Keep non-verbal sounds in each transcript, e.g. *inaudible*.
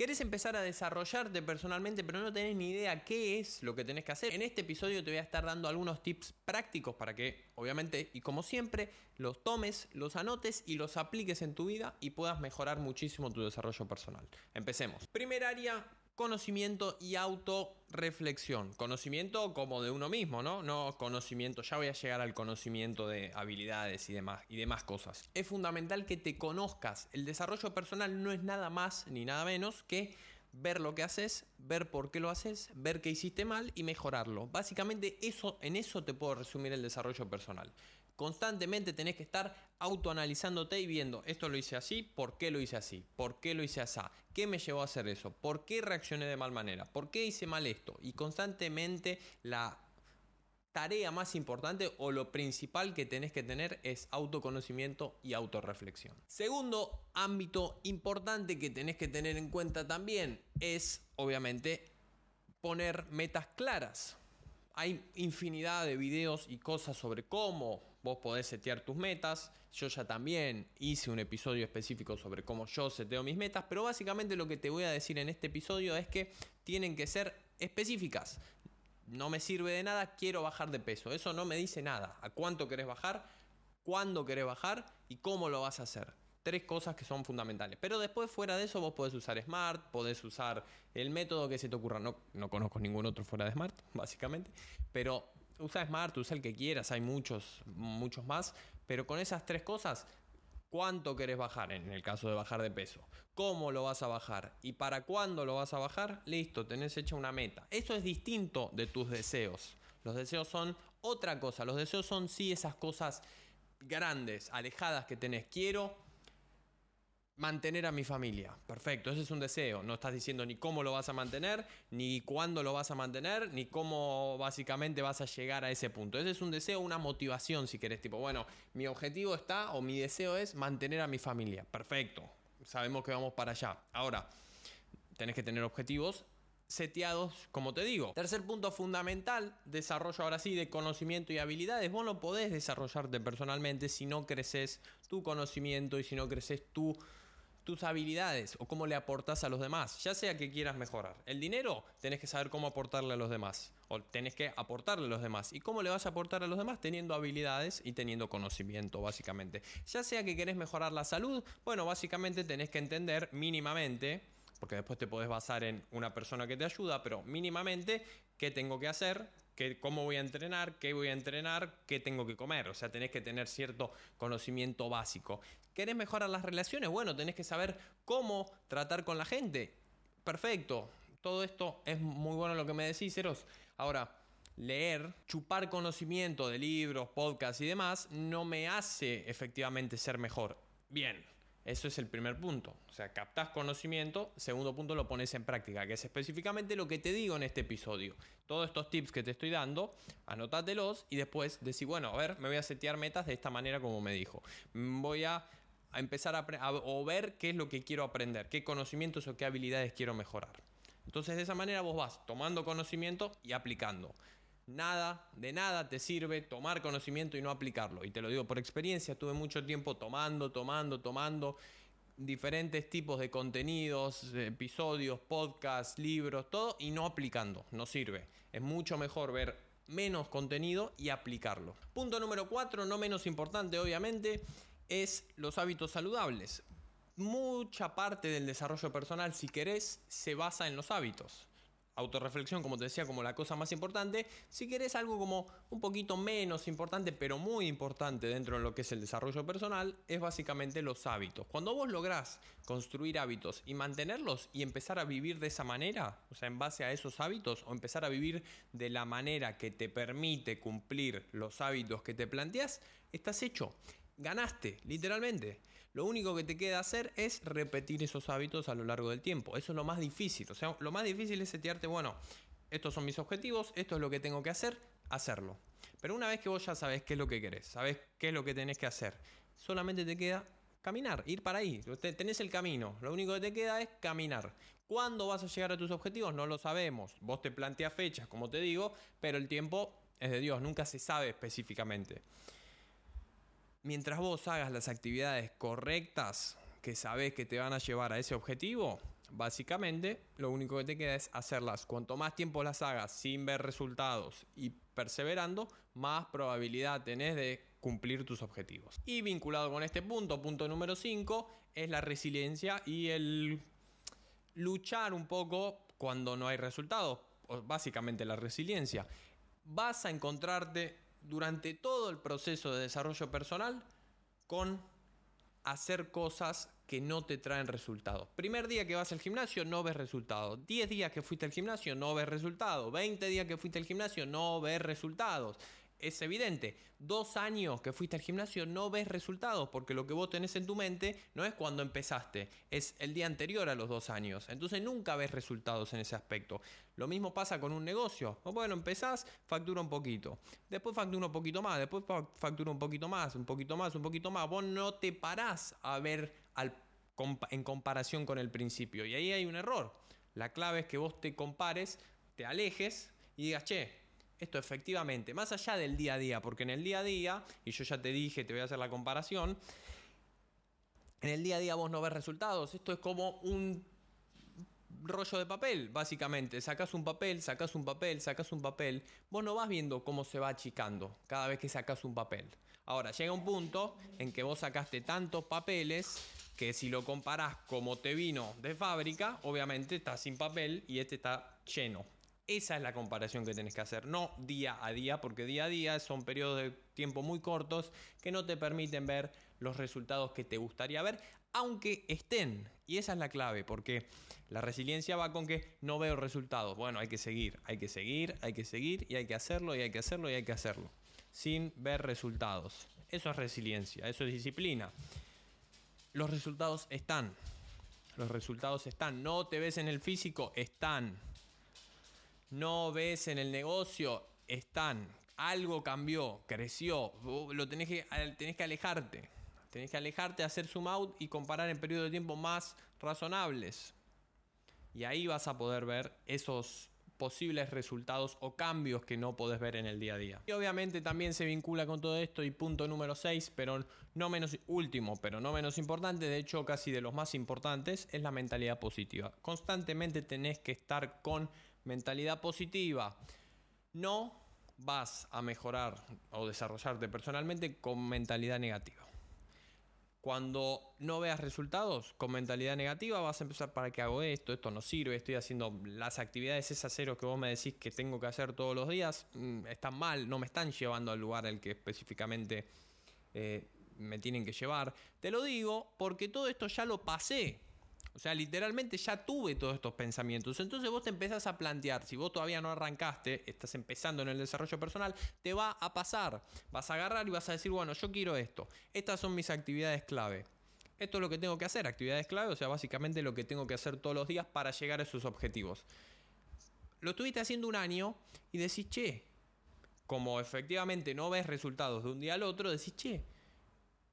Querés empezar a desarrollarte personalmente, pero no tenés ni idea qué es lo que tenés que hacer. En este episodio te voy a estar dando algunos tips prácticos para que, obviamente, y como siempre, los tomes, los anotes y los apliques en tu vida y puedas mejorar muchísimo tu desarrollo personal. Empecemos. Primer área, conocimiento y autorreflexión. Conocimiento como de uno mismo, ¿no? No conocimiento, ya voy a llegar al conocimiento de habilidades y demás, y demás cosas. Es fundamental que te conozcas. El desarrollo personal no es nada más ni nada menos que ver lo que haces, ver por qué lo haces, ver qué hiciste mal y mejorarlo. Básicamente eso, en eso te puedo resumir el desarrollo personal. Constantemente tenés que estar autoanalizándote y viendo, esto lo hice así, ¿por qué lo hice así? ¿Por qué lo hice así? ¿Qué me llevó a hacer eso? ¿Por qué reaccioné de mal manera? ¿Por qué hice mal esto? Y constantemente la tarea más importante o lo principal que tenés que tener es autoconocimiento y autorreflexión. Segundo ámbito importante que tenés que tener en cuenta también es, obviamente, poner metas claras. Hay infinidad de videos y cosas sobre cómo vos podés setear tus metas. Yo ya también hice un episodio específico sobre cómo yo seteo mis metas, pero básicamente lo que te voy a decir en este episodio es que tienen que ser específicas no me sirve de nada, quiero bajar de peso. Eso no me dice nada. ¿A cuánto querés bajar? ¿Cuándo querés bajar? ¿Y cómo lo vas a hacer? Tres cosas que son fundamentales. Pero después, fuera de eso, vos podés usar Smart, podés usar el método que se te ocurra. No, no conozco ningún otro fuera de Smart, *laughs* básicamente. Pero usa Smart, usa el que quieras, hay muchos, muchos más. Pero con esas tres cosas cuánto querés bajar en el caso de bajar de peso, cómo lo vas a bajar y para cuándo lo vas a bajar, listo, tenés hecha una meta. Eso es distinto de tus deseos. Los deseos son otra cosa, los deseos son sí esas cosas grandes, alejadas que tenés. Quiero mantener a mi familia. Perfecto, ese es un deseo. No estás diciendo ni cómo lo vas a mantener, ni cuándo lo vas a mantener, ni cómo básicamente vas a llegar a ese punto. Ese es un deseo, una motivación si querés. Tipo, bueno, mi objetivo está o mi deseo es mantener a mi familia. Perfecto, sabemos que vamos para allá. Ahora, tenés que tener objetivos seteados, como te digo. Tercer punto fundamental, desarrollo ahora sí de conocimiento y habilidades. Vos no podés desarrollarte personalmente si no creces tu conocimiento y si no creces tu tus habilidades o cómo le aportas a los demás, ya sea que quieras mejorar. El dinero, tenés que saber cómo aportarle a los demás, o tenés que aportarle a los demás. ¿Y cómo le vas a aportar a los demás? Teniendo habilidades y teniendo conocimiento, básicamente. Ya sea que querés mejorar la salud, bueno, básicamente tenés que entender mínimamente porque después te podés basar en una persona que te ayuda, pero mínimamente qué tengo que hacer, cómo voy a entrenar, qué voy a entrenar, qué tengo que comer. O sea, tenés que tener cierto conocimiento básico. ¿Querés mejorar las relaciones? Bueno, tenés que saber cómo tratar con la gente. Perfecto. Todo esto es muy bueno lo que me decís, Eros. Ahora, leer, chupar conocimiento de libros, podcasts y demás, no me hace efectivamente ser mejor. Bien, eso es el primer punto. O sea, captas conocimiento. Segundo punto, lo pones en práctica, que es específicamente lo que te digo en este episodio. Todos estos tips que te estoy dando, anótatelos y después decir, bueno, a ver, me voy a setear metas de esta manera como me dijo. Voy a, empezar a, a o ver qué es lo que quiero aprender, qué conocimientos o qué habilidades quiero mejorar. Entonces de esa manera vos vas tomando conocimiento y aplicando. Nada, de nada te sirve tomar conocimiento y no aplicarlo. Y te lo digo por experiencia, tuve mucho tiempo tomando, tomando, tomando diferentes tipos de contenidos, episodios, podcasts, libros, todo y no aplicando. No sirve. Es mucho mejor ver menos contenido y aplicarlo. Punto número 4, no menos importante obviamente, es los hábitos saludables. Mucha parte del desarrollo personal, si querés, se basa en los hábitos autorreflexión, como te decía, como la cosa más importante. Si querés algo como un poquito menos importante, pero muy importante dentro de lo que es el desarrollo personal, es básicamente los hábitos. Cuando vos lográs construir hábitos y mantenerlos y empezar a vivir de esa manera, o sea, en base a esos hábitos, o empezar a vivir de la manera que te permite cumplir los hábitos que te planteas, estás hecho ganaste, literalmente. Lo único que te queda hacer es repetir esos hábitos a lo largo del tiempo. Eso es lo más difícil. O sea, lo más difícil es setearte, bueno, estos son mis objetivos, esto es lo que tengo que hacer, hacerlo. Pero una vez que vos ya sabes qué es lo que querés, sabes qué es lo que tenés que hacer, solamente te queda caminar, ir para ahí. Tenés el camino, lo único que te queda es caminar. ¿Cuándo vas a llegar a tus objetivos? No lo sabemos. Vos te planteas fechas, como te digo, pero el tiempo es de Dios, nunca se sabe específicamente mientras vos hagas las actividades correctas que sabes que te van a llevar a ese objetivo, Básicamente, lo único que te queda es hacerlas. Cuanto más tiempo las hagas sin ver resultados y perseverando, más probabilidad tenés de cumplir tus objetivos. Y vinculado con este punto, punto número 5, es la resiliencia y el luchar un poco cuando no hay resultados. Básicamente la resiliencia. Vas a encontrarte durante todo el proceso de desarrollo personal con hacer cosas que no te traen resultados. Primer día que vas al gimnasio, no ves resultados. 10 días que fuiste al gimnasio, no ves resultados. 20 días que fuiste al gimnasio, no ves resultados es evidente. Dos años que fuiste al gimnasio no ves resultados porque lo que vos tenés en tu mente no es cuando empezaste, es el día anterior a los dos años. Entonces nunca ves resultados en ese aspecto. Lo mismo pasa con un negocio. Bueno, empezás, factura un poquito. Después factura un poquito más, después factura un poquito más, un poquito más, un poquito más. Vos no te parás a ver en comparación con el principio. Y ahí hay un error. La clave es que vos te compares, te alejes y digas, che, esto efectivamente, más allá del día a día, porque en el día a día, y yo ya te dije, te voy a hacer la comparación, en el día a día vos no ves resultados, esto es como un rollo de papel, básicamente. Sacas un papel, sacas un papel, sacas un papel. Vos no vas viendo cómo se va achicando cada vez que sacas un papel. Ahora, llega un punto en que vos sacaste tantos papeles que si lo comparás como te vino de fábrica, obviamente está sin papel y este está lleno. Esa es la comparación que tenés que hacer, no día a día, porque día a día son periodos de tiempo muy cortos que no te permiten ver los resultados que te gustaría ver, aunque estén. Y esa es la clave, porque la resiliencia va con que no veo resultados. Bueno, hay que seguir, hay que seguir, hay que seguir y hay que hacerlo y hay que hacerlo y hay que hacerlo, sin ver resultados. Eso es resiliencia, eso es disciplina. Los resultados están. Los resultados están. No te ves en el físico, están no ves en el negocio, están. Algo cambió, creció. Lo tenés que, tenés que alejarte. Tenés que alejarte, hacer zoom out y comparar en periodos de tiempo más razonables. Y ahí vas a poder ver esos posibles resultados o cambios que no podés ver en el día a día. Y obviamente también se vincula con todo esto y punto número 6, pero no menos último, pero no menos importante, de hecho casi de los más importantes, es la mentalidad positiva. Constantemente tenés que estar con mentalidad positiva. No vas a mejorar o desarrollarte personalmente con mentalidad negativa. Cuando no veas resultados con mentalidad negativa, vas a empezar para qué hago esto, esto no sirve, estoy haciendo las actividades esas cero que vos me decís que tengo que hacer todos los días, mm, están mal, no me están llevando al lugar al que específicamente eh, me tienen que llevar. Te lo digo porque todo esto ya lo pasé. O sea, literalmente ya tuve todos estos pensamientos. Entonces vos te empezás a plantear, si vos todavía no arrancaste, estás empezando en el desarrollo personal, te va a pasar. Vas a agarrar y vas a decir, bueno, yo quiero esto. Estas son mis actividades clave. Esto es lo que tengo que hacer, actividades clave, o sea, básicamente lo que tengo que hacer todos los días para llegar a esos objetivos. Lo estuviste haciendo un año y decís, che, como efectivamente no ves resultados de un día al otro, decís, che,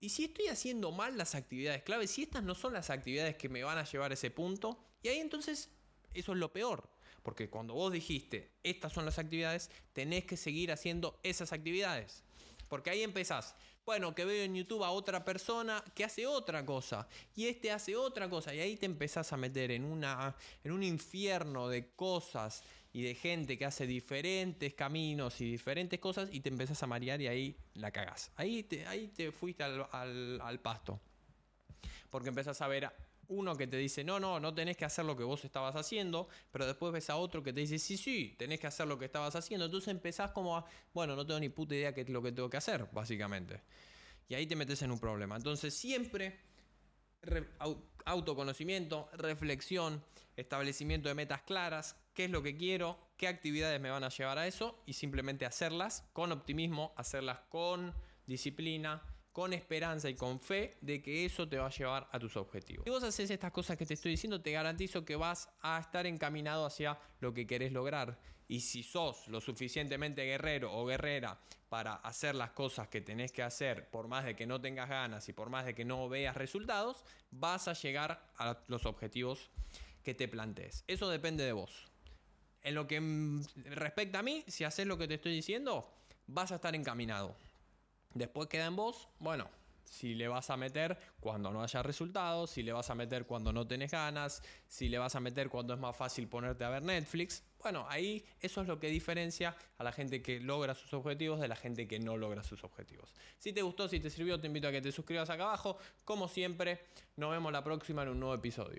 y si estoy haciendo mal las actividades clave, si estas no son las actividades que me van a llevar a ese punto, y ahí entonces eso es lo peor. Porque cuando vos dijiste, estas son las actividades, tenés que seguir haciendo esas actividades. Porque ahí empezás. Bueno, que veo en YouTube a otra persona que hace otra cosa. Y este hace otra cosa. Y ahí te empezás a meter en, una, en un infierno de cosas y de gente que hace diferentes caminos y diferentes cosas y te empezás a marear y ahí la cagás. Ahí te, ahí te fuiste al, pasto. Porque empezás a ver uno que te dice, no, no, no tenés que hacer lo que vos estabas haciendo, pero después ves a otro que te dice, sí, sí, tenés que hacer lo que estabas haciendo. Entonces empezás como a, bueno, no tengo ni puta idea qué es lo que tengo que hacer, básicamente. Y ahí te metes en un problema. Entonces siempre autoconocimiento, reflexión, establecimiento de metas claras, qué es lo que quiero, qué actividades me van a llevar a eso y simplemente hacerlas con optimismo, hacerlas con disciplina, con esperanza y con fe de que eso te va a llevar a tus objetivos. Si vos haces estas cosas que te estoy diciendo, te garantizo que vas a estar encaminado hacia lo que querés lograr. Y si sos lo suficientemente guerrero o guerrera para hacer las cosas que tenés que hacer, por más de que no tengas ganas y por más de que no veas resultados, vas a llegar a los objetivos que te plantees. Eso depende de vos. En lo que respecta a mí, si haces lo que te estoy diciendo, vas a estar encaminado. Después queda en vos, bueno, si le vas a meter cuando no haya resultados, si le vas a meter cuando no tenés ganas, si le vas a meter cuando es más fácil ponerte a ver Netflix. Bueno, ahí eso es lo que diferencia a la gente que logra sus objetivos de la gente que no logra sus objetivos. Si te gustó, si te sirvió, te invito a que te suscribas acá abajo. Como siempre, nos vemos la próxima en un nuevo episodio.